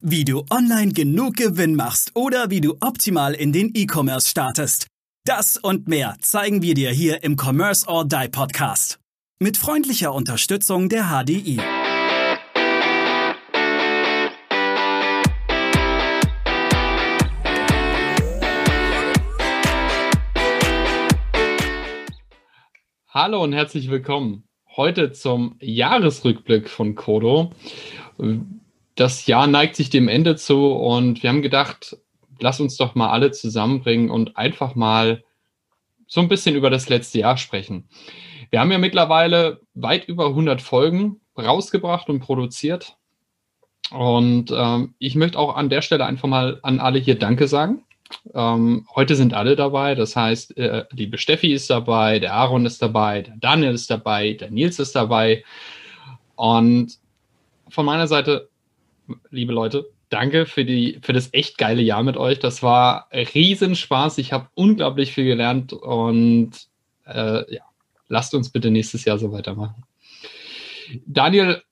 Wie du online genug Gewinn machst oder wie du optimal in den E-Commerce startest. Das und mehr zeigen wir dir hier im Commerce or Die Podcast. Mit freundlicher Unterstützung der HDI. Hallo und herzlich willkommen. Heute zum Jahresrückblick von Kodo das Jahr neigt sich dem Ende zu und wir haben gedacht, lass uns doch mal alle zusammenbringen und einfach mal so ein bisschen über das letzte Jahr sprechen. Wir haben ja mittlerweile weit über 100 Folgen rausgebracht und produziert. Und ähm, ich möchte auch an der Stelle einfach mal an alle hier Danke sagen. Ähm, heute sind alle dabei. Das heißt, äh, liebe Steffi ist dabei, der Aaron ist dabei, der Daniel ist dabei, der Nils ist dabei. Und von meiner Seite liebe Leute, danke für, die, für das echt geile Jahr mit euch. Das war Riesenspaß. Ich habe unglaublich viel gelernt und äh, ja, lasst uns bitte nächstes Jahr so weitermachen. Daniel,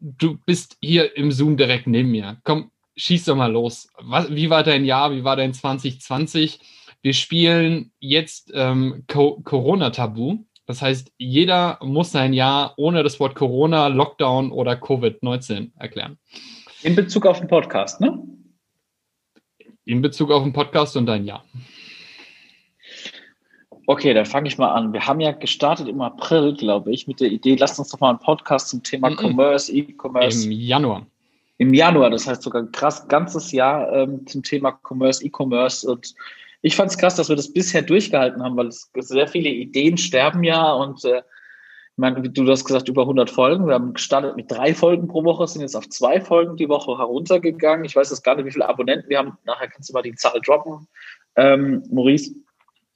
du bist hier im Zoom direkt neben mir. Komm, schieß doch mal los. Was, wie war dein Jahr? Wie war dein 2020? Wir spielen jetzt ähm, Co Corona-Tabu. Das heißt, jeder muss sein Jahr ohne das Wort Corona, Lockdown oder Covid-19 erklären. In Bezug auf den Podcast, ne? In Bezug auf den Podcast und dein Jahr. Okay, dann fange ich mal an. Wir haben ja gestartet im April, glaube ich, mit der Idee, lasst uns doch mal einen Podcast zum Thema mm -mm. Commerce, E-Commerce. Im Januar. Im Januar, das heißt sogar ein krass ganzes Jahr ähm, zum Thema Commerce, E-Commerce. Und ich fand es krass, dass wir das bisher durchgehalten haben, weil es sehr viele Ideen sterben ja und äh, meine, du hast gesagt, über 100 Folgen. Wir haben gestartet mit drei Folgen pro Woche, sind jetzt auf zwei Folgen die Woche heruntergegangen. Ich weiß jetzt gar nicht, wie viele Abonnenten wir haben. Nachher kannst du mal die Zahl droppen, ähm, Maurice.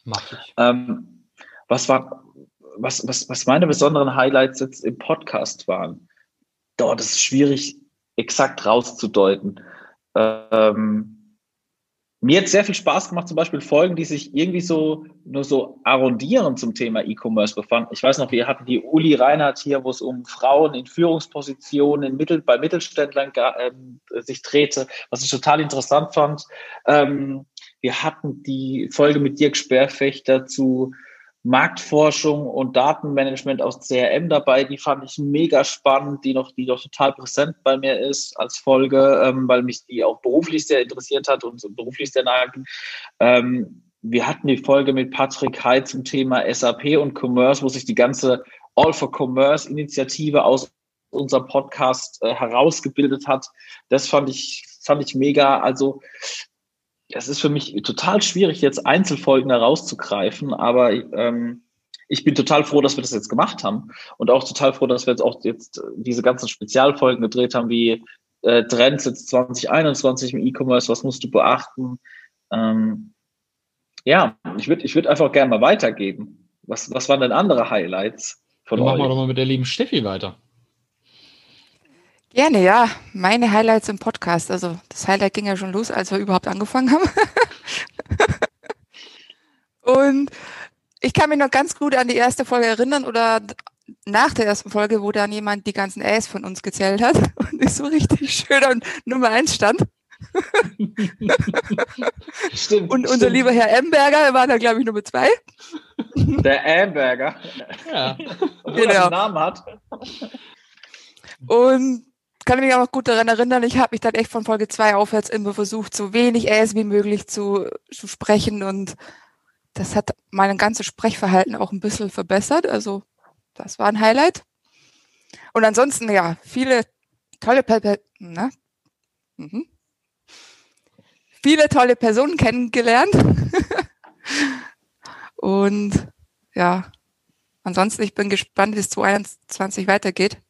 Mach ich. Ähm, was, war, was, was, was meine besonderen Highlights jetzt im Podcast waren? Dort ist es schwierig, exakt rauszudeuten. Ähm, mir hat sehr viel Spaß gemacht, zum Beispiel Folgen, die sich irgendwie so nur so arrondieren zum Thema E-Commerce befanden. Ich weiß noch, wir hatten die Uli Reinhardt hier, wo es um Frauen in Führungspositionen Mittel, bei Mittelständlern ähm, sich drehte, was ich total interessant fand. Ähm, wir hatten die Folge mit Dirk Sperrfechter zu Marktforschung und Datenmanagement aus CRM dabei. Die fand ich mega spannend, die noch, die noch total präsent bei mir ist als Folge, ähm, weil mich die auch beruflich sehr interessiert hat und beruflich sehr nahe ähm, wir hatten die Folge mit Patrick Heid zum Thema SAP und Commerce, wo sich die ganze All for Commerce Initiative aus unserem Podcast äh, herausgebildet hat. Das fand ich, fand ich mega. Also es ist für mich total schwierig, jetzt Einzelfolgen herauszugreifen, aber ähm, ich bin total froh, dass wir das jetzt gemacht haben und auch total froh, dass wir jetzt auch jetzt diese ganzen Spezialfolgen gedreht haben, wie äh, Trends jetzt 2021 im E-Commerce, was musst du beachten? Ähm, ja, ich würde ich würd einfach gerne mal weitergeben. Was, was waren denn andere Highlights von Dann euch? Machen wir doch mal mit der lieben Steffi weiter. Gerne, ja. Meine Highlights im Podcast. Also das Highlight ging ja schon los, als wir überhaupt angefangen haben. und ich kann mich noch ganz gut an die erste Folge erinnern oder nach der ersten Folge, wo dann jemand die ganzen Äs von uns gezählt hat und ich so richtig schön an Nummer eins stand. stimmt. Und unser stimmt. lieber Herr Emberger war da, glaube ich, Nummer zwei. Der Emberger. Ja. genau. einen Namen hat. Und kann mich auch noch gut daran erinnern, ich habe mich dann echt von Folge 2 aufwärts immer versucht, so wenig Äs wie möglich zu, zu sprechen und das hat mein ganzes Sprechverhalten auch ein bisschen verbessert. Also das war ein Highlight. Und ansonsten, ja, viele tolle, na? Mhm. viele tolle Personen kennengelernt. und ja, ansonsten, ich bin gespannt, wie es 2021 weitergeht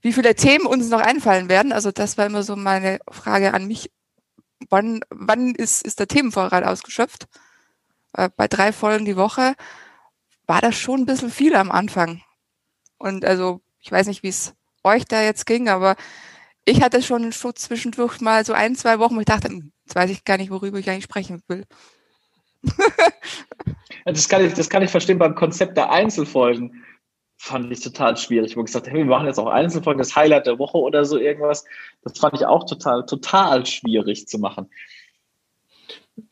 wie viele Themen uns noch einfallen werden. Also das war immer so meine Frage an mich. Wann, wann ist, ist der Themenvorrat ausgeschöpft? Äh, bei drei Folgen die Woche war das schon ein bisschen viel am Anfang. Und also, ich weiß nicht, wie es euch da jetzt ging, aber ich hatte schon, schon zwischendurch mal so ein, zwei Wochen, wo ich dachte, hm, jetzt weiß ich gar nicht, worüber ich eigentlich sprechen will. das, kann ich, das kann ich verstehen beim Konzept der Einzelfolgen fand ich total schwierig. Wo ich gesagt, hey, wir machen jetzt auch Einzelfolgen, das Highlight der Woche oder so irgendwas. Das fand ich auch total, total schwierig zu machen.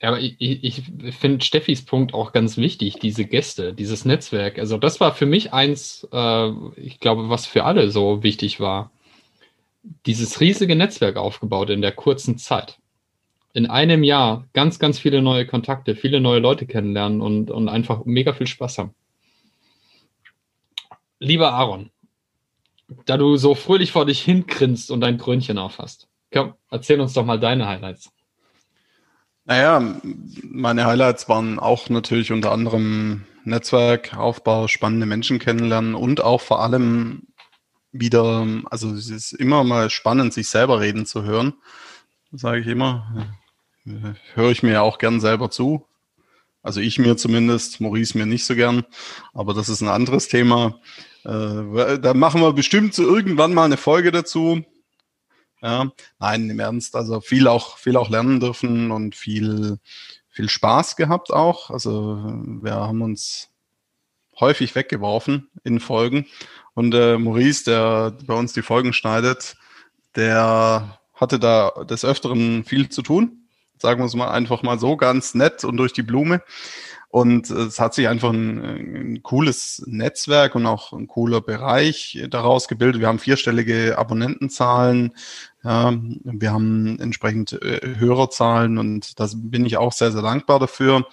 Ja, aber ich, ich finde Steffis Punkt auch ganz wichtig, diese Gäste, dieses Netzwerk. Also das war für mich eins, äh, ich glaube, was für alle so wichtig war. Dieses riesige Netzwerk aufgebaut in der kurzen Zeit. In einem Jahr ganz, ganz viele neue Kontakte, viele neue Leute kennenlernen und, und einfach mega viel Spaß haben. Lieber Aaron, da du so fröhlich vor dich hingrinst und dein Krönchen aufhast, komm, erzähl uns doch mal deine Highlights. Naja, meine Highlights waren auch natürlich unter anderem Netzwerkaufbau, spannende Menschen kennenlernen und auch vor allem wieder, also es ist immer mal spannend, sich selber reden zu hören, sage ich immer. Höre ich mir ja auch gern selber zu. Also ich mir zumindest, Maurice mir nicht so gern, aber das ist ein anderes Thema. Äh, da machen wir bestimmt so irgendwann mal eine Folge dazu. Ja, nein, im Ernst, also viel auch, viel auch lernen dürfen und viel, viel Spaß gehabt auch. Also wir haben uns häufig weggeworfen in Folgen. Und äh, Maurice, der bei uns die Folgen schneidet, der hatte da des Öfteren viel zu tun. Sagen wir es mal einfach mal so, ganz nett und durch die Blume. Und es hat sich einfach ein, ein, cooles Netzwerk und auch ein cooler Bereich daraus gebildet. Wir haben vierstellige Abonnentenzahlen, ja, wir haben entsprechend äh, Hörerzahlen und da bin ich auch sehr, sehr dankbar dafür.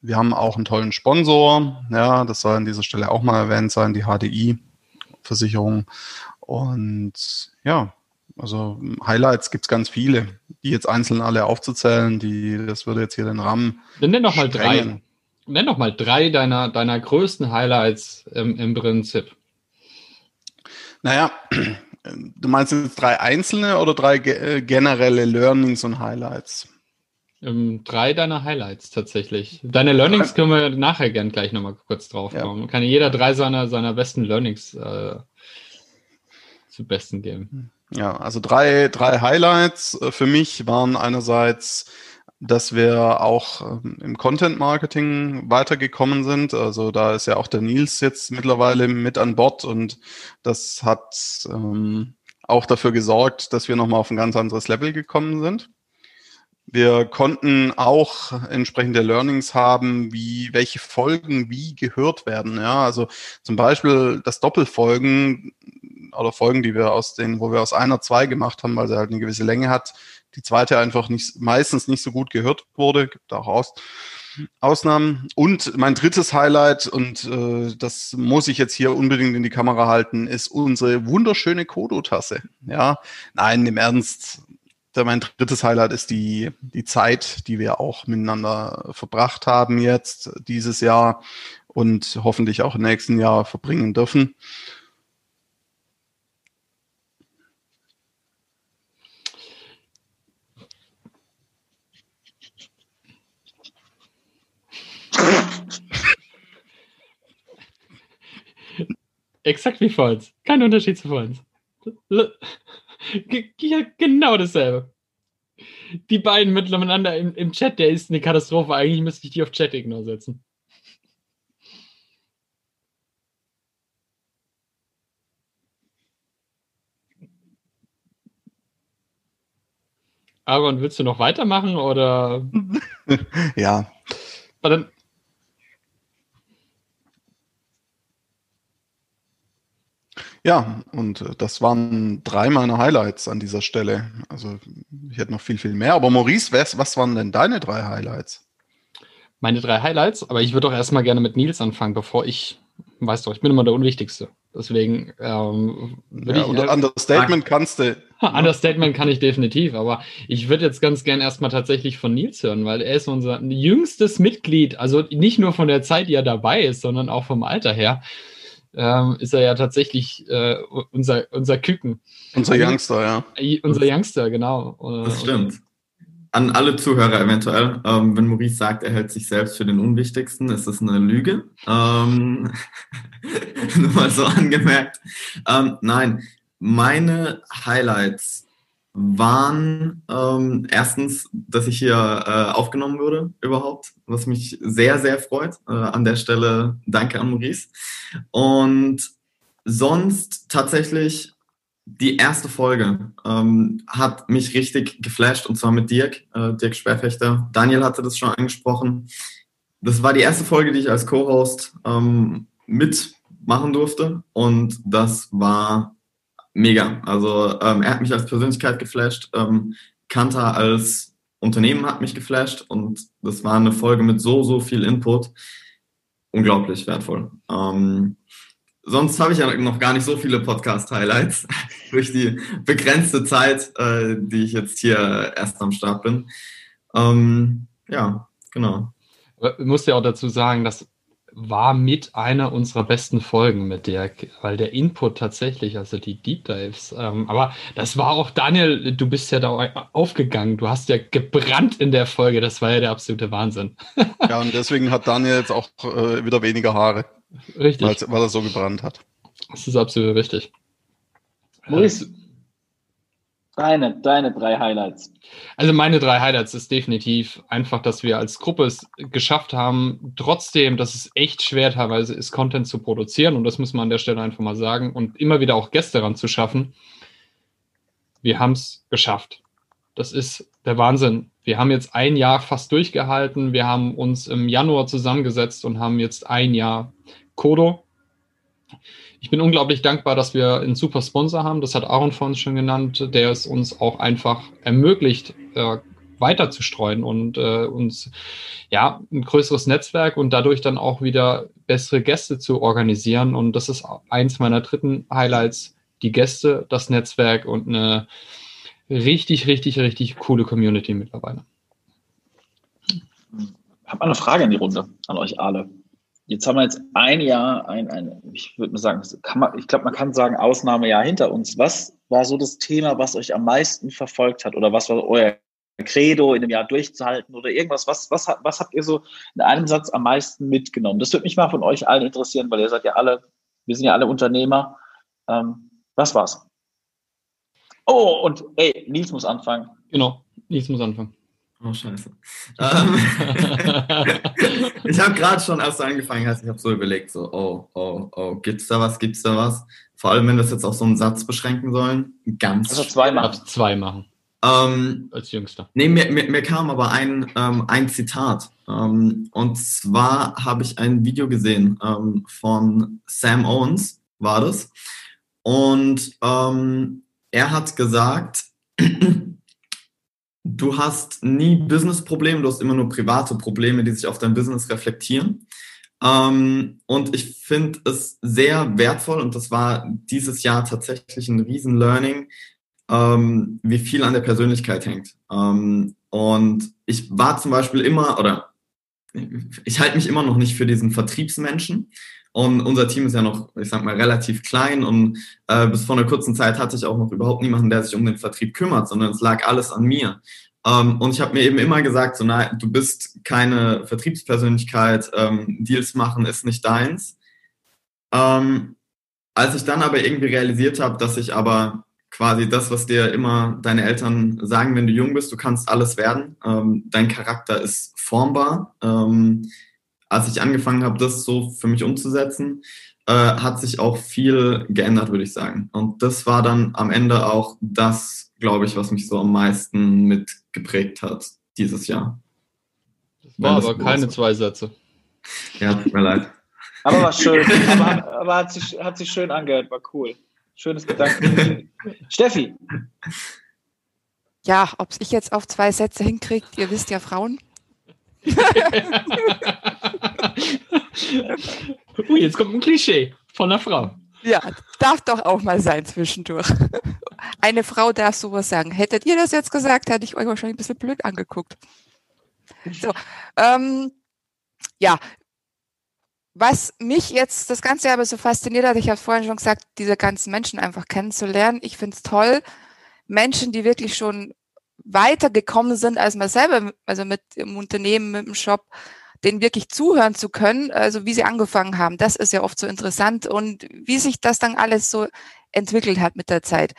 Wir haben auch einen tollen Sponsor, ja, das soll an dieser Stelle auch mal erwähnt sein, die HDI-Versicherung. Und ja, also Highlights gibt es ganz viele, die jetzt einzeln alle aufzuzählen, die, das würde jetzt hier den Rahmen. Dann nenn doch mal drei nenn doch mal drei deiner, deiner größten Highlights im, im Prinzip. Naja, du meinst jetzt drei einzelne oder drei äh, generelle Learnings und Highlights? Ähm, drei deiner Highlights tatsächlich. Deine Learnings können wir nachher gern gleich nochmal kurz drauf kommen. Ja. Kann jeder drei seiner, seiner besten Learnings äh, zu besten geben. Ja, also drei, drei Highlights äh, für mich waren einerseits dass wir auch ähm, im Content Marketing weitergekommen sind. Also da ist ja auch der Nils jetzt mittlerweile mit an Bord und das hat ähm, auch dafür gesorgt, dass wir nochmal auf ein ganz anderes Level gekommen sind. Wir konnten auch entsprechende Learnings haben, wie welche Folgen wie gehört werden. Ja, also zum Beispiel das Doppelfolgen oder Folgen, die wir aus den, wo wir aus einer zwei gemacht haben, weil sie halt eine gewisse Länge hat, die zweite einfach nicht, meistens nicht so gut gehört wurde. Gibt auch Aus, Ausnahmen. Und mein drittes Highlight, und äh, das muss ich jetzt hier unbedingt in die Kamera halten, ist unsere wunderschöne Kodo-Tasse. Ja, nein, im Ernst. Mein drittes Highlight ist die, die Zeit, die wir auch miteinander verbracht haben jetzt dieses Jahr und hoffentlich auch im nächsten Jahr verbringen dürfen. Exakt wie vor uns. Kein Unterschied zu vor uns. Ja, genau dasselbe. Die beiden miteinander im, im Chat, der ist eine Katastrophe. Eigentlich müsste ich die auf Chat-Ignore setzen. Aaron, willst du noch weitermachen oder? ja. Dann, Ja, und äh, das waren drei meiner Highlights an dieser Stelle. Also ich hätte noch viel, viel mehr. Aber Maurice, was, was waren denn deine drei Highlights? Meine drei Highlights, aber ich würde doch erstmal gerne mit Nils anfangen, bevor ich, weißt du, ich bin immer der Unwichtigste. Deswegen ähm, würde ja, ich. Oder Understatement kannst du. Understatement kann ich definitiv, aber ich würde jetzt ganz gern erstmal tatsächlich von Nils hören, weil er ist unser jüngstes Mitglied, also nicht nur von der Zeit, die er dabei ist, sondern auch vom Alter her ähm, ist er ja tatsächlich äh, unser, unser Küken. Unser Youngster, ja. Äh, unser Youngster, genau. Das stimmt. An alle Zuhörer eventuell, ähm, wenn Maurice sagt, er hält sich selbst für den Unwichtigsten, ist das eine Lüge. Ähm, nur mal so angemerkt. Ähm, nein, meine Highlights waren ähm, erstens, dass ich hier äh, aufgenommen wurde überhaupt, was mich sehr, sehr freut. Äh, an der Stelle danke an Maurice. Und sonst tatsächlich die erste Folge ähm, hat mich richtig geflasht und zwar mit Dirk, äh, Dirk Schwerfechter. Daniel hatte das schon angesprochen. Das war die erste Folge, die ich als Co-Host ähm, mitmachen durfte und das war mega. Also ähm, er hat mich als Persönlichkeit geflasht, ähm, Kanter als Unternehmen hat mich geflasht und das war eine Folge mit so, so viel Input. Unglaublich wertvoll. Ähm, sonst habe ich ja noch gar nicht so viele Podcast-Highlights durch die begrenzte Zeit, äh, die ich jetzt hier erst am Start bin. Ähm, ja, genau. Ich muss ja auch dazu sagen, dass war mit einer unserer besten Folgen mit Dirk, weil der Input tatsächlich, also die Deep Dives, ähm, aber das war auch, Daniel, du bist ja da aufgegangen, du hast ja gebrannt in der Folge, das war ja der absolute Wahnsinn. ja, und deswegen hat Daniel jetzt auch äh, wieder weniger Haare. Richtig. Weil er so gebrannt hat. Das ist absolut richtig. Maurice, Deine, deine drei Highlights. Also meine drei Highlights ist definitiv einfach, dass wir als Gruppe es geschafft haben, trotzdem, dass es echt schwer teilweise ist, Content zu produzieren und das muss man an der Stelle einfach mal sagen und immer wieder auch Gäste ranzuschaffen. Wir haben es geschafft. Das ist der Wahnsinn. Wir haben jetzt ein Jahr fast durchgehalten. Wir haben uns im Januar zusammengesetzt und haben jetzt ein Jahr Kodo ich bin unglaublich dankbar, dass wir einen super Sponsor haben. Das hat Aaron von uns schon genannt, der es uns auch einfach ermöglicht, äh, weiter zu streuen und äh, uns ja ein größeres Netzwerk und dadurch dann auch wieder bessere Gäste zu organisieren. Und das ist eins meiner dritten Highlights: die Gäste, das Netzwerk und eine richtig, richtig, richtig coole Community mittlerweile. Ich habe eine Frage in die Runde an euch alle. Jetzt haben wir jetzt ein Jahr, ein, ein ich würde mal sagen, kann man, ich glaube, man kann sagen, Ausnahmejahr hinter uns. Was war so das Thema, was euch am meisten verfolgt hat? Oder was war euer Credo in dem Jahr durchzuhalten oder irgendwas? Was, was, was habt ihr so in einem Satz am meisten mitgenommen? Das würde mich mal von euch allen interessieren, weil ihr seid ja alle, wir sind ja alle Unternehmer. Ähm, was war's? Oh, und ey, Nils muss anfangen. Genau, Nils muss anfangen. Oh, scheiße. Ähm, ich habe gerade schon, als du angefangen hast, ich habe so überlegt, so, oh, oh, oh, gibt's da was, gibt's da was? Vor allem, wenn wir das jetzt auch so einen Satz beschränken sollen. Ganz. Also zwei machen. Zwei machen. Ähm, Als Jüngster. Nee, mir, mir, mir kam aber ein, ähm, ein Zitat. Ähm, und zwar habe ich ein Video gesehen ähm, von Sam Owens, war das. Und ähm, er hat gesagt, du hast nie Business-Probleme, du hast immer nur private Probleme, die sich auf dein Business reflektieren. Ähm, und ich finde es sehr wertvoll und das war dieses Jahr tatsächlich ein Riesen-Learning, ähm, wie viel an der Persönlichkeit hängt. Ähm, und ich war zum Beispiel immer, oder ich halte mich immer noch nicht für diesen Vertriebsmenschen. Und unser Team ist ja noch, ich sag mal, relativ klein und äh, bis vor einer kurzen Zeit hatte ich auch noch überhaupt niemanden, der sich um den Vertrieb kümmert, sondern es lag alles an mir. Ähm, und ich habe mir eben immer gesagt, so, nein, du bist keine Vertriebspersönlichkeit, ähm, Deals machen ist nicht deins. Ähm, als ich dann aber irgendwie realisiert habe, dass ich aber quasi das, was dir immer deine Eltern sagen, wenn du jung bist, du kannst alles werden, ähm, dein Charakter ist formbar ähm, als ich angefangen habe, das so für mich umzusetzen, äh, hat sich auch viel geändert, würde ich sagen. Und das war dann am Ende auch das, glaube ich, was mich so am meisten mitgeprägt hat dieses Jahr. Das war aber das keine zwei Sätze. Ja, tut mir leid. Aber war schön. aber, aber hat, sich, hat sich schön angehört, war cool. Schönes Gedanken. Steffi. Ja, ob ich jetzt auf zwei Sätze hinkriege, ihr wisst ja Frauen. Ui, jetzt kommt ein Klischee von einer Frau. Ja, darf doch auch mal sein zwischendurch. Eine Frau darf sowas sagen. Hättet ihr das jetzt gesagt, hätte ich euch wahrscheinlich ein bisschen blöd angeguckt. So, ähm, ja, was mich jetzt das ganze aber so fasziniert hat, ich habe vorhin schon gesagt, diese ganzen Menschen einfach kennenzulernen. Ich finde es toll, Menschen, die wirklich schon weitergekommen sind als man selber, also mit dem Unternehmen, mit dem Shop, denen wirklich zuhören zu können, also wie sie angefangen haben. Das ist ja oft so interessant und wie sich das dann alles so entwickelt hat mit der Zeit.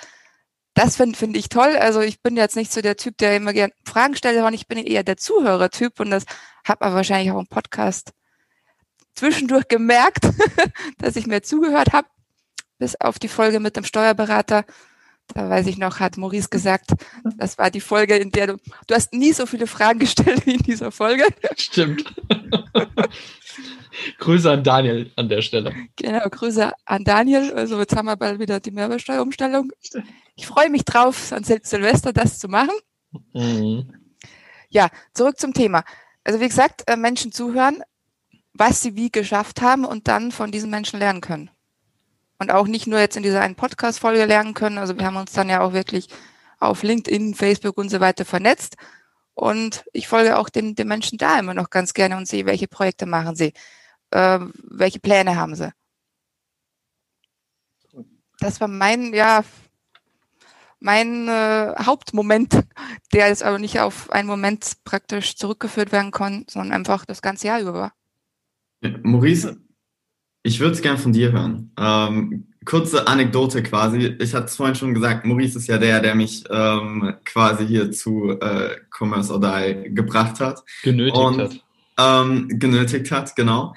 Das finde find ich toll. Also ich bin jetzt nicht so der Typ, der immer gerne Fragen stellt, sondern ich bin eher der Zuhörertyp und das hat man wahrscheinlich auch im Podcast zwischendurch gemerkt, dass ich mir zugehört habe. bis auf die Folge mit dem Steuerberater. Da weiß ich noch, hat Maurice gesagt, das war die Folge, in der du, du hast nie so viele Fragen gestellt wie in dieser Folge. Stimmt. Grüße an Daniel an der Stelle. Genau, Grüße an Daniel. Also jetzt haben wir bald wieder die Mehrwertsteuerumstellung. Ich freue mich drauf, an Sil Silvester das zu machen. Mhm. Ja, zurück zum Thema. Also wie gesagt, äh, Menschen zuhören, was sie wie geschafft haben und dann von diesen Menschen lernen können. Und auch nicht nur jetzt in dieser einen Podcast-Folge lernen können. Also wir haben uns dann ja auch wirklich auf LinkedIn, Facebook und so weiter vernetzt. Und ich folge auch den, den Menschen da immer noch ganz gerne und sehe, welche Projekte machen sie, äh, welche Pläne haben sie. Das war mein, ja, mein äh, Hauptmoment, der jetzt aber nicht auf einen Moment praktisch zurückgeführt werden kann, sondern einfach das ganze Jahr über war. Maurice, ich würde es gerne von dir hören. Ähm, kurze Anekdote quasi. Ich hatte es vorhin schon gesagt, Maurice ist ja der, der mich ähm, quasi hier zu äh, Commerce or Die gebracht hat. Genötigt Und, hat. Ähm, genötigt hat, genau.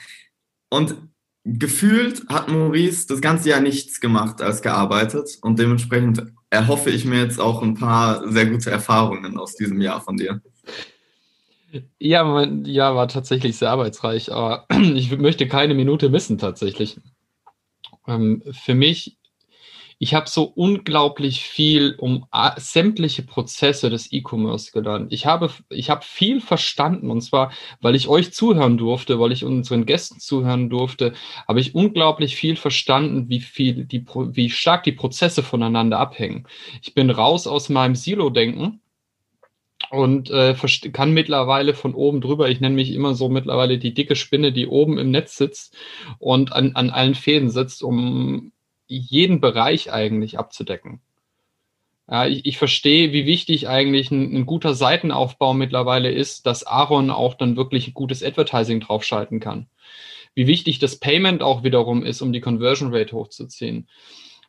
Und gefühlt hat Maurice das ganze Jahr nichts gemacht als gearbeitet. Und dementsprechend erhoffe ich mir jetzt auch ein paar sehr gute Erfahrungen aus diesem Jahr von dir. Ja, mein Jahr war tatsächlich sehr arbeitsreich, aber ich möchte keine Minute missen tatsächlich. Ähm, für mich, ich habe so unglaublich viel um sämtliche Prozesse des E-Commerce gelernt. Ich habe, ich habe viel verstanden und zwar, weil ich euch zuhören durfte, weil ich unseren Gästen zuhören durfte, habe ich unglaublich viel verstanden, wie viel die, wie stark die Prozesse voneinander abhängen. Ich bin raus aus meinem Silo-Denken und äh, kann mittlerweile von oben drüber, ich nenne mich immer so mittlerweile die dicke Spinne, die oben im Netz sitzt und an, an allen Fäden sitzt, um jeden Bereich eigentlich abzudecken. Ja, ich, ich verstehe, wie wichtig eigentlich ein, ein, guter Seitenaufbau mittlerweile ist, dass Aaron auch dann wirklich gutes Advertising draufschalten kann. Wie wichtig das Payment auch wiederum ist, um die Conversion Rate hochzuziehen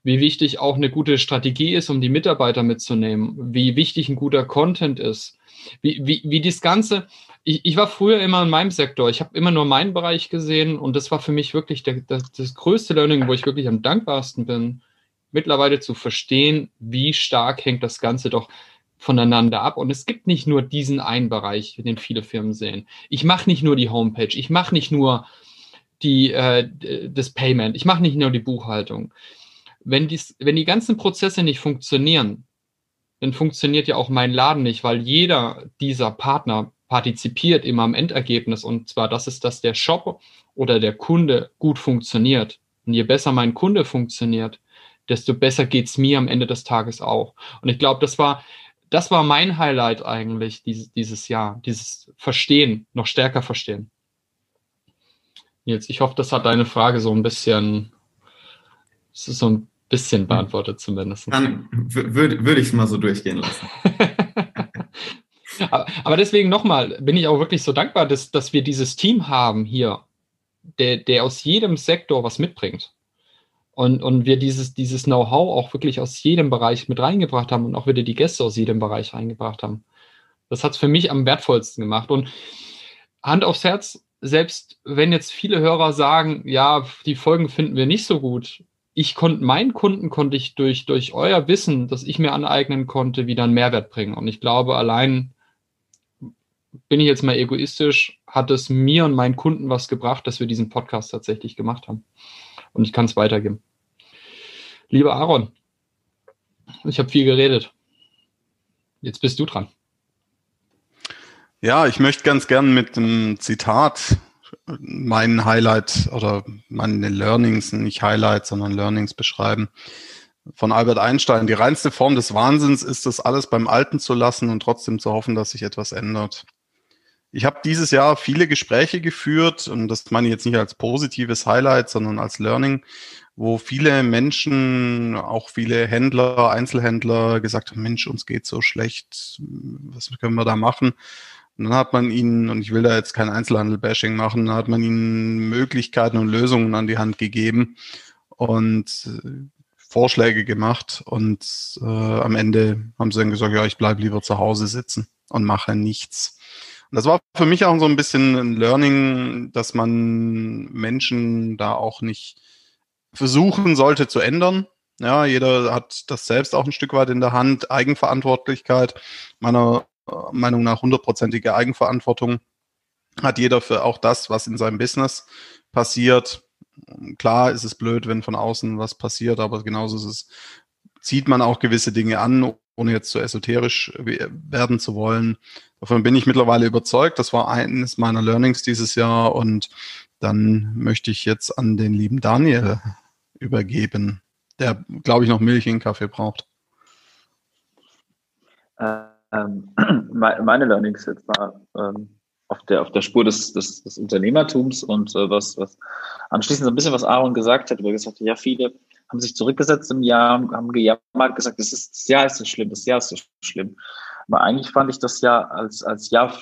wie wichtig auch eine gute Strategie ist, um die Mitarbeiter mitzunehmen, wie wichtig ein guter Content ist, wie, wie, wie das Ganze. Ich, ich war früher immer in meinem Sektor, ich habe immer nur meinen Bereich gesehen und das war für mich wirklich der, das, das größte Learning, wo ich wirklich am dankbarsten bin, mittlerweile zu verstehen, wie stark hängt das Ganze doch voneinander ab. Und es gibt nicht nur diesen einen Bereich, den viele Firmen sehen. Ich mache nicht nur die Homepage, ich mache nicht nur die, äh, das Payment, ich mache nicht nur die Buchhaltung wenn, dies, wenn die ganzen Prozesse nicht funktionieren, dann funktioniert ja auch mein Laden nicht, weil jeder dieser Partner partizipiert immer am Endergebnis. Und zwar, das ist, dass der Shop oder der Kunde gut funktioniert. Und je besser mein Kunde funktioniert, desto besser geht's mir am Ende des Tages auch. Und ich glaube, das war, das war mein Highlight eigentlich dieses, dieses Jahr, dieses Verstehen, noch stärker verstehen. Jetzt, ich hoffe, das hat deine Frage so ein bisschen, es so ein bisschen beantwortet zumindest. Dann würde würd ich es mal so durchgehen lassen. aber, deswegen nochmal, bin ich auch wirklich so dankbar, dass, dass wir dieses Team haben hier, der, der aus jedem Sektor was mitbringt. Und, und wir dieses, dieses Know-how auch wirklich aus jedem Bereich mit reingebracht haben und auch wieder die Gäste aus jedem Bereich reingebracht haben. Das hat es für mich am wertvollsten gemacht. Und Hand aufs Herz, selbst wenn jetzt viele Hörer sagen, ja, die Folgen finden wir nicht so gut, ich konnte, meinen Kunden konnte ich durch, durch euer Wissen, das ich mir aneignen konnte, wieder einen Mehrwert bringen. Und ich glaube, allein bin ich jetzt mal egoistisch, hat es mir und meinen Kunden was gebracht, dass wir diesen Podcast tatsächlich gemacht haben. Und ich kann es weitergeben. Lieber Aaron, ich habe viel geredet. Jetzt bist du dran. Ja, ich möchte ganz gern mit einem Zitat mein Highlight oder meine Learnings, nicht Highlights, sondern Learnings beschreiben. Von Albert Einstein. Die reinste Form des Wahnsinns ist es, alles beim Alten zu lassen und trotzdem zu hoffen, dass sich etwas ändert. Ich habe dieses Jahr viele Gespräche geführt und das meine ich jetzt nicht als positives Highlight, sondern als Learning, wo viele Menschen, auch viele Händler, Einzelhändler gesagt haben, Mensch, uns geht so schlecht, was können wir da machen? Und dann hat man ihnen, und ich will da jetzt kein Einzelhandel-Bashing machen, dann hat man ihnen Möglichkeiten und Lösungen an die Hand gegeben und äh, Vorschläge gemacht. Und äh, am Ende haben sie dann gesagt, ja, ich bleibe lieber zu Hause sitzen und mache nichts. Und das war für mich auch so ein bisschen ein Learning, dass man Menschen da auch nicht versuchen sollte zu ändern. Ja, jeder hat das selbst auch ein Stück weit in der Hand. Eigenverantwortlichkeit, meiner Meinung nach hundertprozentige Eigenverantwortung hat jeder für auch das, was in seinem Business passiert. Klar ist es blöd, wenn von außen was passiert, aber genauso ist es, zieht man auch gewisse Dinge an, ohne jetzt zu esoterisch werden zu wollen. Davon bin ich mittlerweile überzeugt. Das war eines meiner Learnings dieses Jahr und dann möchte ich jetzt an den lieben Daniel übergeben, der, glaube ich, noch Milch in den Kaffee braucht. Ähm, meine Learnings jetzt mal ähm, auf der, auf der Spur des, des, des Unternehmertums und äh, was, was anschließend so ein bisschen, was Aaron gesagt hat, wo er gesagt hat, ja, viele haben sich zurückgesetzt im Jahr, haben gejammert, gesagt, das, ist, das Jahr ist so schlimm, das Jahr ist so schlimm. Aber eigentlich fand ich das Jahr als, als Jahr,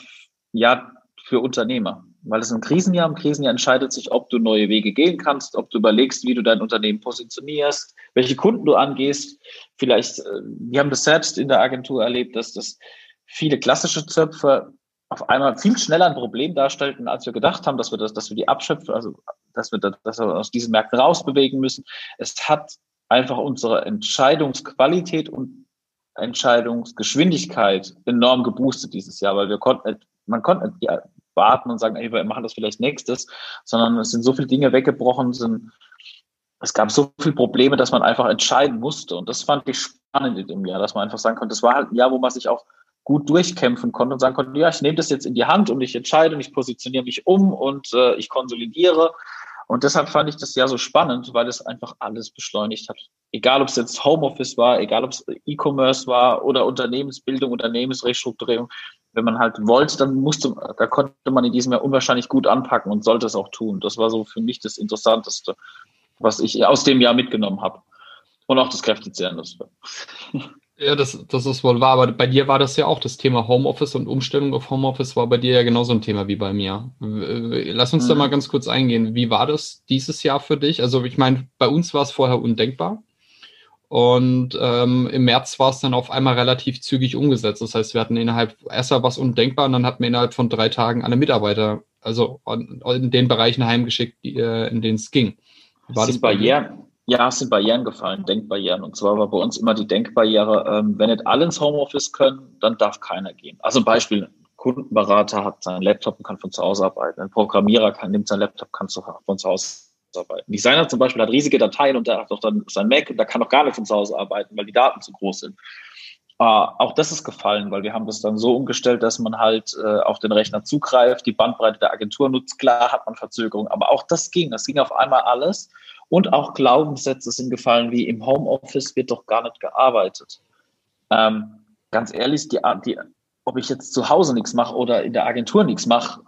Jahr für Unternehmer. Weil es ein Krisenjahr, im Krisenjahr entscheidet sich, ob du neue Wege gehen kannst, ob du überlegst, wie du dein Unternehmen positionierst, welche Kunden du angehst. Vielleicht, äh, wir haben das selbst in der Agentur erlebt, dass das viele klassische Zöpfe auf einmal viel schneller ein Problem darstellten, als wir gedacht haben, dass wir das, dass wir die abschöpfen, also dass wir, das, dass wir aus diesen Märkten rausbewegen müssen. Es hat einfach unsere Entscheidungsqualität und Entscheidungsgeschwindigkeit enorm geboostet dieses Jahr, weil wir konnten, man konnte warten und sagen, ey, wir machen das vielleicht nächstes, sondern es sind so viele Dinge weggebrochen, sind, es gab so viele Probleme, dass man einfach entscheiden musste. Und das fand ich spannend in dem Jahr, dass man einfach sagen konnte, das war halt ein Jahr, wo man sich auch gut durchkämpfen konnte und sagen konnte, ja, ich nehme das jetzt in die Hand und ich entscheide und ich positioniere mich um und äh, ich konsolidiere. Und deshalb fand ich das ja so spannend, weil es einfach alles beschleunigt hat. Egal, ob es jetzt Homeoffice war, egal, ob es E-Commerce war oder Unternehmensbildung, Unternehmensrestrukturierung. Wenn man halt wollte, dann musste, da konnte man in diesem Jahr unwahrscheinlich gut anpacken und sollte es auch tun. Das war so für mich das Interessanteste, was ich aus dem Jahr mitgenommen habe. Und auch das Kräftezehren. Ja, das, das ist wohl wahr, aber bei dir war das ja auch das Thema Homeoffice und Umstellung auf Homeoffice war bei dir ja genauso ein Thema wie bei mir. Lass uns mhm. da mal ganz kurz eingehen. Wie war das dieses Jahr für dich? Also ich meine, bei uns war es vorher undenkbar. Und ähm, im März war es dann auf einmal relativ zügig umgesetzt. Das heißt, wir hatten innerhalb, erst war was undenkbar und dann hatten wir innerhalb von drei Tagen alle Mitarbeiter, also in den Bereichen heimgeschickt, die, äh, in denen es ging. War das, das Barrieren? Ja, es sind Barrieren gefallen, Denkbarrieren. Und zwar war bei uns immer die Denkbarriere, ähm, wenn nicht alle ins Homeoffice können, dann darf keiner gehen. Also ein Beispiel, ein Kundenberater hat seinen Laptop und kann von zu Hause arbeiten. Ein Programmierer kann, nimmt seinen Laptop, kann von zu Hause arbeiten. Designer zum Beispiel hat riesige Dateien und der hat doch dann sein Mac und der kann doch gar nicht von zu Hause arbeiten, weil die Daten zu groß sind. Äh, auch das ist gefallen, weil wir haben das dann so umgestellt, dass man halt äh, auf den Rechner zugreift, die Bandbreite der Agentur nutzt. Klar hat man Verzögerung, aber auch das ging. Das ging auf einmal alles. Und auch Glaubenssätze sind gefallen, wie im Homeoffice wird doch gar nicht gearbeitet. Ähm, ganz ehrlich, die, die, ob ich jetzt zu Hause nichts mache oder in der Agentur nichts mache,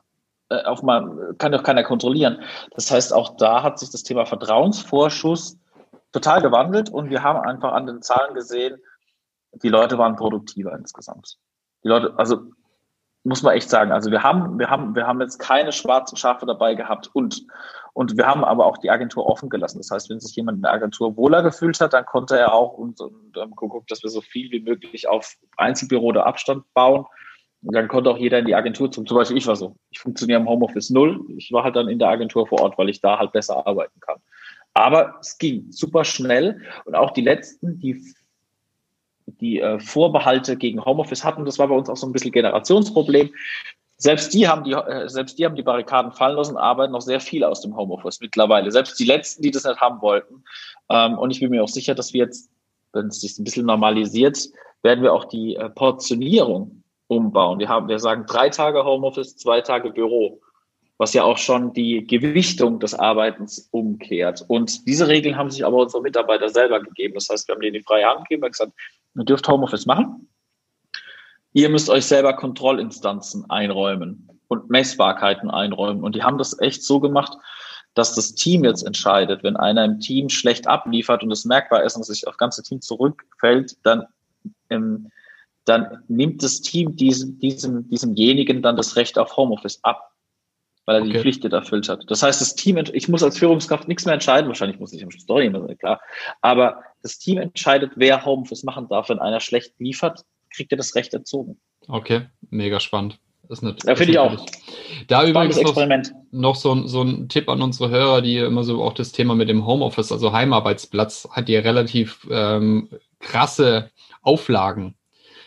auf mal, kann doch keiner kontrollieren. Das heißt, auch da hat sich das Thema Vertrauensvorschuss total gewandelt und wir haben einfach an den Zahlen gesehen, die Leute waren produktiver insgesamt. Die Leute, also muss man echt sagen. Also wir haben, wir haben, wir haben jetzt keine schwarzen Schafe dabei gehabt und, und wir haben aber auch die Agentur offen gelassen. Das heißt, wenn sich jemand in der Agentur wohler gefühlt hat, dann konnte er auch und, und um, geguckt, dass wir so viel wie möglich auf Einzelbüro oder Abstand bauen. Dann konnte auch jeder in die Agentur zum, zum Beispiel ich war so. Ich funktioniere im Homeoffice null. Ich war halt dann in der Agentur vor Ort, weil ich da halt besser arbeiten kann. Aber es ging super schnell und auch die letzten, die die äh, Vorbehalte gegen Homeoffice hatten. Das war bei uns auch so ein bisschen Generationsproblem. Selbst die haben die, äh, selbst die haben die Barrikaden fallen lassen, arbeiten noch sehr viel aus dem Homeoffice mittlerweile. Selbst die letzten, die das nicht haben wollten. Ähm, und ich bin mir auch sicher, dass wir jetzt, wenn es sich ein bisschen normalisiert, werden wir auch die äh, Portionierung umbauen. Wir haben, wir sagen drei Tage Homeoffice, zwei Tage Büro was ja auch schon die Gewichtung des Arbeitens umkehrt. Und diese Regeln haben sich aber unsere Mitarbeiter selber gegeben. Das heißt, wir haben denen die freie Hand gegeben und gesagt, ihr dürft Homeoffice machen. Ihr müsst euch selber Kontrollinstanzen einräumen und Messbarkeiten einräumen. Und die haben das echt so gemacht, dass das Team jetzt entscheidet. Wenn einer im Team schlecht abliefert und es merkbar ist und sich auf ganze Team zurückfällt, dann, ähm, dann nimmt das Team diesem, diesem, diesemjenigen dann das Recht auf Homeoffice ab weil er okay. die Pflicht erfüllt hat. Das heißt, das Team, ich muss als Führungskraft nichts mehr entscheiden, wahrscheinlich muss ich im Story immer klar, aber das Team entscheidet, wer Homeoffice machen darf. Wenn einer schlecht liefert, kriegt er das Recht erzogen. Okay, mega spannend. Das ist natürlich, Ja, finde ich auch. Da übrigens noch, noch so, ein- so ein Tipp an unsere Hörer, die immer so auch das Thema mit dem Homeoffice, also Heimarbeitsplatz, hat ja relativ ähm, krasse Auflagen.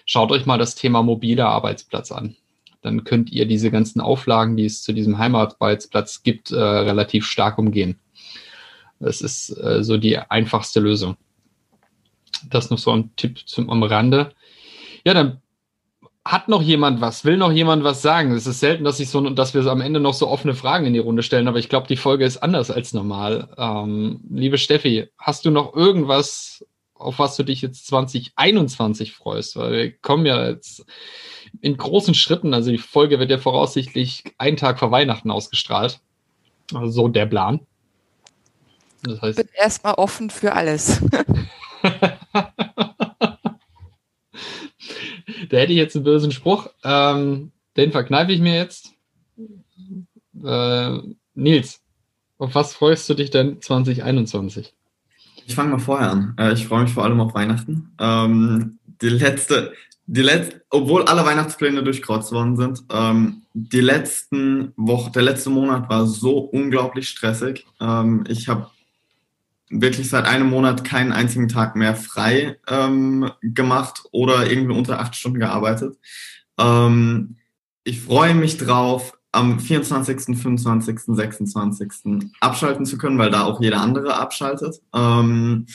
Schaut euch mal das Thema mobiler Arbeitsplatz an. Dann könnt ihr diese ganzen Auflagen, die es zu diesem Heimarbeitsplatz gibt, äh, relativ stark umgehen. Das ist äh, so die einfachste Lösung. Das noch so ein Tipp zum, am Rande. Ja, dann hat noch jemand was? Will noch jemand was sagen? Es ist selten, dass ich so, dass wir am Ende noch so offene Fragen in die Runde stellen, aber ich glaube, die Folge ist anders als normal. Ähm, liebe Steffi, hast du noch irgendwas, auf was du dich jetzt 2021 freust? Weil wir kommen ja jetzt in großen Schritten, also die Folge wird ja voraussichtlich einen Tag vor Weihnachten ausgestrahlt. Also so der Plan. Das Ich heißt, bin erstmal offen für alles. Da hätte ich jetzt einen bösen Spruch. Ähm, den verkneife ich mir jetzt. Äh, Nils, auf was freust du dich denn 2021? Ich fange mal vorher an. Äh, ich freue mich vor allem auf Weihnachten. Ähm, die letzte, die letzte, obwohl alle Weihnachtspläne durchkreuzt worden sind, ähm, die letzten Wochen, der letzte Monat war so unglaublich stressig. Ähm, ich habe wirklich seit einem Monat keinen einzigen Tag mehr frei ähm, gemacht oder irgendwie unter acht Stunden gearbeitet. Ähm, ich freue mich drauf, am 24., 25., 26. abschalten zu können, weil da auch jeder andere abschaltet. Ähm,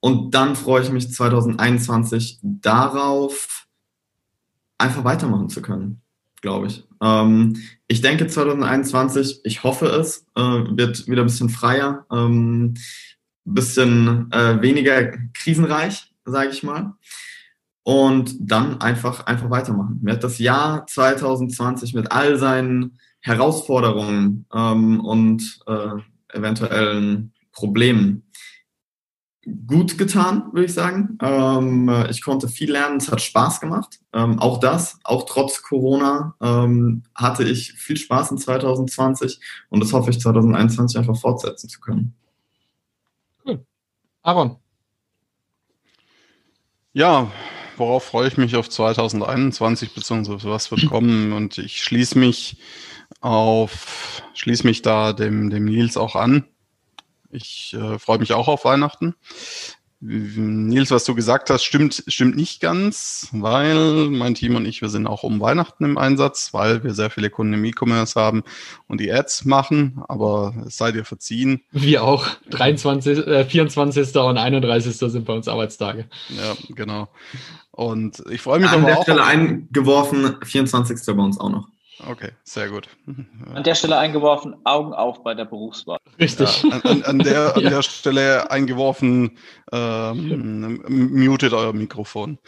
und dann freue ich mich 2021 darauf, einfach weitermachen zu können, glaube ich. Ähm, ich denke 2021, ich hoffe es, äh, wird wieder ein bisschen freier, ähm, bisschen äh, weniger krisenreich, sage ich mal. Und dann einfach, einfach weitermachen. Mir hat das Jahr 2020 mit all seinen Herausforderungen ähm, und äh, eventuellen Problemen gut getan, würde ich sagen. Ähm, ich konnte viel lernen, es hat Spaß gemacht. Ähm, auch das, auch trotz Corona, ähm, hatte ich viel Spaß in 2020 und das hoffe ich 2021 einfach fortsetzen zu können. Aaron, Ja, worauf freue ich mich auf 2021 beziehungsweise was wird kommen? Und ich schließe mich auf, schließe mich da dem, dem Nils auch an. Ich äh, freue mich auch auf Weihnachten. Nils, was du gesagt hast, stimmt, stimmt nicht ganz, weil mein Team und ich, wir sind auch um Weihnachten im Einsatz, weil wir sehr viele Kunden im E-Commerce haben und die Ads machen, aber es sei dir verziehen. wir auch. 23, äh, 24. und 31. sind bei uns Arbeitstage. Ja, genau. Und ich freue mich An aber der auch. Stelle eingeworfen, 24. bei uns auch noch. Okay, sehr gut. An der Stelle eingeworfen, Augen auf bei der Berufswahl. Richtig. Ja, an, an, der, an Ja. der Stelle eingeworfen, ähm, mutet euer Mikrofon.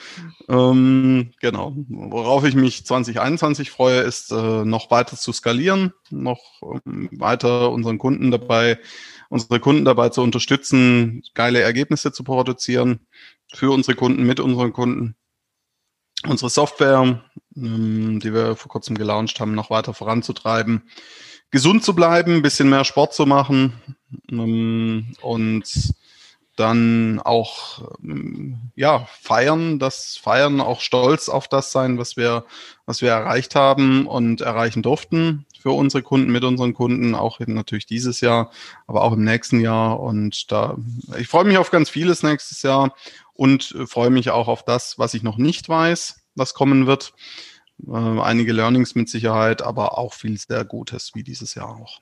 Ähm, genau. Worauf ich mich 2021 freue, ist äh, noch weiter zu skalieren, noch ähm, weiter unseren Kunden dabei, unsere Kunden dabei zu unterstützen, geile Ergebnisse zu produzieren für unsere Kunden, mit unseren Kunden. Unsere Software, ähm, die wir vor kurzem gelauncht haben, noch weiter voranzutreiben gesund zu bleiben, ein bisschen mehr Sport zu machen ähm, und dann auch ähm, ja feiern, das feiern auch stolz auf das sein, was wir was wir erreicht haben und erreichen durften für unsere Kunden mit unseren Kunden auch natürlich dieses Jahr, aber auch im nächsten Jahr. Und da ich freue mich auf ganz vieles nächstes Jahr und äh, freue mich auch auf das, was ich noch nicht weiß, was kommen wird. Äh, einige Learnings mit Sicherheit, aber auch viel sehr Gutes, wie dieses Jahr auch.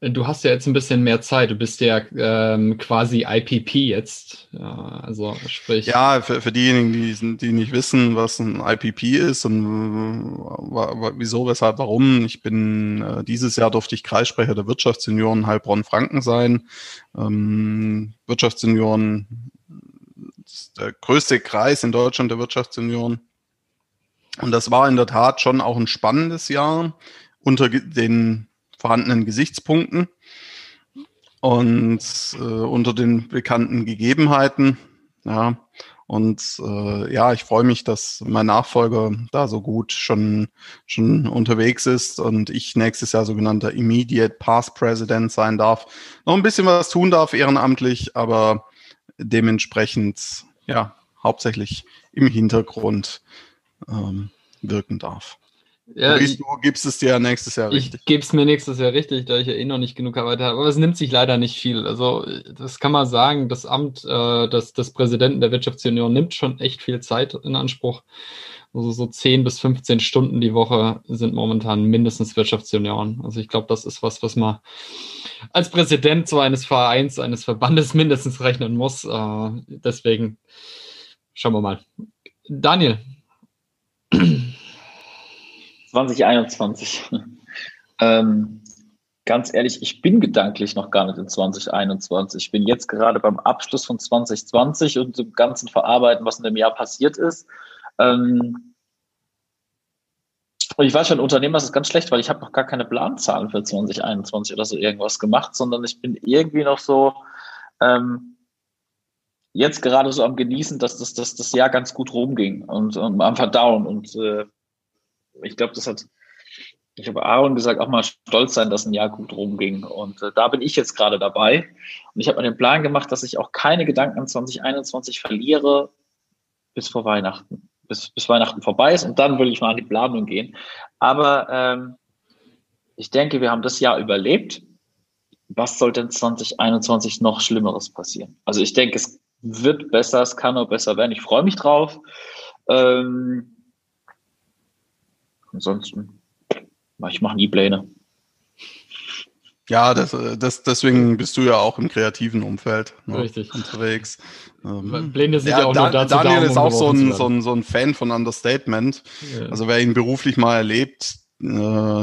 Du hast ja jetzt ein bisschen mehr Zeit. Du bist ja ähm, quasi IPP jetzt. Ja, also sprich. Ja, für, für diejenigen, die, die nicht wissen, was ein IPP ist und äh, wieso, weshalb, warum. Ich bin äh, dieses Jahr durfte ich Kreissprecher der Wirtschaftssenioren Heilbronn-Franken sein. Ähm, Wirtschaftssenioren der größte Kreis in Deutschland der Wirtschaftssenioren. Und das war in der Tat schon auch ein spannendes Jahr unter den vorhandenen Gesichtspunkten und äh, unter den bekannten Gegebenheiten. Ja, und äh, ja, ich freue mich, dass mein Nachfolger da so gut schon, schon unterwegs ist und ich nächstes Jahr sogenannter Immediate Past President sein darf. Noch ein bisschen was tun darf ehrenamtlich, aber dementsprechend ja hauptsächlich im Hintergrund ähm, wirken darf. Ja, du, ich, du gibst es dir nächstes Jahr richtig. ich gebe es mir nächstes Jahr richtig, da ich ja eh noch nicht genug Arbeit habe. Aber es nimmt sich leider nicht viel. Also, das kann man sagen, das Amt äh, des, des Präsidenten der Wirtschaftsunion nimmt schon echt viel Zeit in Anspruch. Also so 10 bis 15 Stunden die Woche sind momentan mindestens Wirtschaftsunion. Also ich glaube, das ist was, was man als Präsident so eines Vereins, eines Verbandes mindestens rechnen muss. Äh, deswegen schauen wir mal. Daniel, 2021. ähm, ganz ehrlich, ich bin gedanklich noch gar nicht in 2021. Ich bin jetzt gerade beim Abschluss von 2020 und dem ganzen Verarbeiten, was in dem Jahr passiert ist. Ähm, und ich weiß schon, Unternehmer ist ganz schlecht, weil ich habe noch gar keine Planzahlen für 2021 oder so irgendwas gemacht, sondern ich bin irgendwie noch so ähm, jetzt gerade so am Genießen, dass das, dass das Jahr ganz gut rumging und, und am Verdauen. Und äh, ich glaube, das hat, ich habe Aaron gesagt, auch mal stolz sein, dass ein Jahr gut rumging. Und äh, da bin ich jetzt gerade dabei. Und ich habe mir den Plan gemacht, dass ich auch keine Gedanken an 2021 verliere bis vor Weihnachten. Bis, bis Weihnachten vorbei ist und dann will ich mal an die Planung gehen. Aber ähm, ich denke, wir haben das Jahr überlebt. Was soll denn 2021 noch Schlimmeres passieren? Also ich denke, es wird besser, es kann auch besser werden. Ich freue mich drauf. Ähm, ansonsten, ich mache nie Pläne. Ja, das, das, deswegen bist du ja auch im kreativen Umfeld ne, Richtig. unterwegs. Ähm, Pläne sind ja, ja, auch Da- nur dazu Daniel da, um ist auch so ein, so, ein, so ein Fan von Understatement. werden. Also wer ihn beruflich mal erlebt, äh,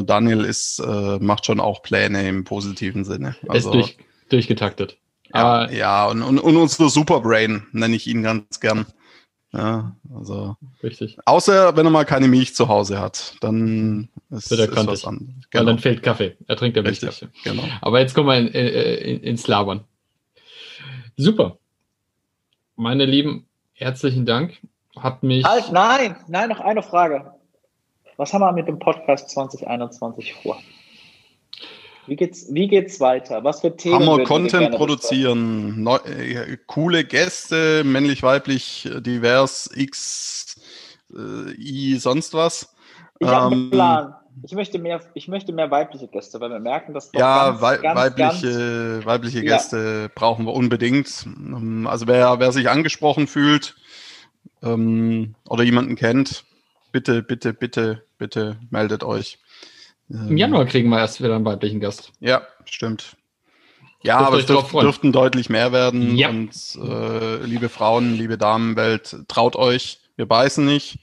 Daniel ist, äh, macht schon auch Pläne im positiven Sinne. ist Also, durch, durchgetaktet. Ja, Aber ja und, und, und unser Superbrain nenne ich ihn ganz gern. Ja, also richtig. außer wenn er mal keine Milch zu Hause hat, dann ist, Wird er ist was anderes. Weil Genau, dann fehlt Kaffee. Er trinkt ja richtig, Kaffee. genau. Aber jetzt kommen wir in, in, ins Labern. Super. Meine Lieben, herzlichen Dank. Hat mich. Halt, nein, nein, noch eine Frage. Was haben wir mit dem Podcast 2021 vor? Wie geht's, wie geht's weiter? Was für Themen? Würden Content produzieren, neu, äh, coole Gäste, männlich, weiblich, äh, divers, X, äh, I, sonst was. Ich habe einen Ähm, Plan. Ich möchte, mehr, ich möchte mehr weibliche Gäste, weil wir merken, dass Ja, ganz, wei ganz, weibliche, weibliche Ja. Gäste brauchen wir unbedingt. Ähm, Also wer, wer sich angesprochen fühlt ähm, oder jemanden kennt, bitte, bitte, bitte, bitte meldet euch. Ähm, Im Januar kriegen wir erst wieder einen weiblichen Gast. Ja, stimmt. Ja, Dürft aber es dürf, dürften deutlich mehr werden. Ja. Und äh, liebe Frauen, liebe Damenwelt, traut euch. Wir beißen nicht.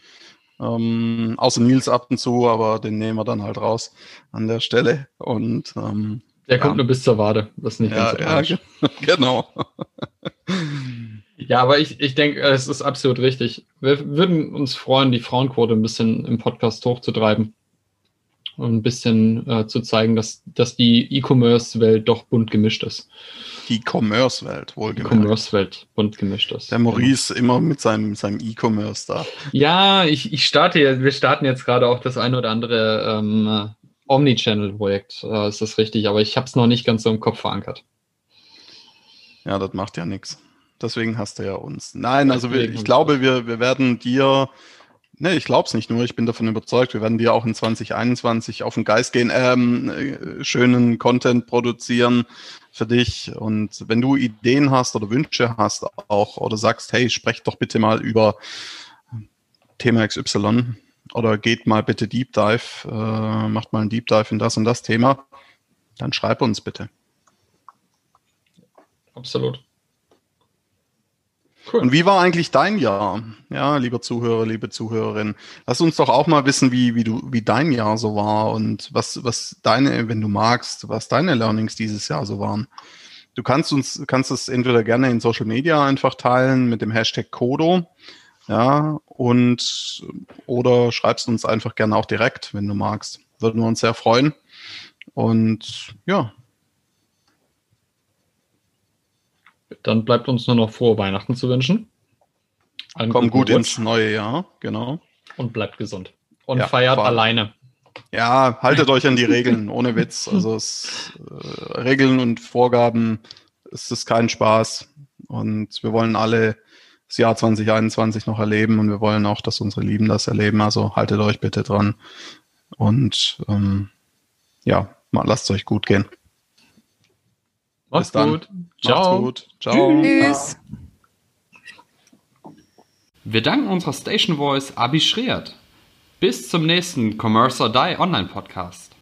Ähm, außer Nils ab und zu, aber den nehmen wir dann halt raus an der Stelle. Und ähm, Der Ja. kommt nur bis zur Wade. Das ist nicht ganz ja, so ja, genau. Ja, aber ich, ich denke, es ist absolut richtig. Wir würden uns freuen, die Frauenquote ein bisschen im Podcast hochzutreiben ein bisschen äh, zu zeigen, dass, dass die E-Commerce-Welt doch bunt gemischt ist. Die Commerce-Welt, Die wohlgemerkt. Commerce-Welt bunt gemischt ist. Der Maurice immer mit seinem, seinem E-Commerce da. Ja, ich, ich starte wir starten jetzt gerade auch das eine oder andere ähm, äh, Omnichannel-Projekt, äh, ist das richtig, aber ich habe es noch nicht ganz so im Kopf verankert. Ja, das macht ja nichts. Deswegen hast du ja uns. Nein, also wir, ich glaube, wir, wir werden dir, ne, ich glaube es nicht nur, ich bin davon überzeugt, wir werden dir auch in 2021 auf den Geist gehen, ähm, äh, schönen Content produzieren für dich. Und wenn du Ideen hast oder Wünsche hast auch oder sagst, hey, sprecht doch bitte mal über Thema XY oder geht mal bitte Deep Dive, äh, macht mal einen Deep Dive in das und das Thema, dann schreib uns bitte. Absolut. Und wie war eigentlich dein Jahr? Ja, lieber Zuhörer, liebe Zuhörerin, lass uns doch auch mal wissen, wie, wie du, wie dein Jahr so war und was, was deine, wenn du magst, was deine Learnings dieses Jahr so waren. Du kannst uns, kannst es entweder gerne in Social Media einfach teilen mit dem Hashtag Kodo, ja, und, oder schreibst uns einfach gerne auch direkt, wenn du magst. Würden wir uns sehr freuen. Und ja, Dann bleibt uns nur noch frohe Weihnachten zu wünschen. Einen komm guten gut Rutsch ins neue Jahr, genau. und bleibt gesund. Und Ja, feiert allem. alleine. Ja, haltet euch an die Regeln, ohne Witz. Also es, äh, Regeln und Vorgaben, es ist kein Spaß. Und wir wollen alle das Jahr 2021 noch erleben und wir wollen auch, dass unsere Lieben das erleben. Also haltet euch bitte dran. Und ähm, ja, mal lasst es euch gut gehen. Macht's gut. Ciao. Macht's gut. Ciao. Tschüss. Wir danken unserer Station Voice Abi Schreert. Bis zum nächsten Commerce or Die Online Podcast.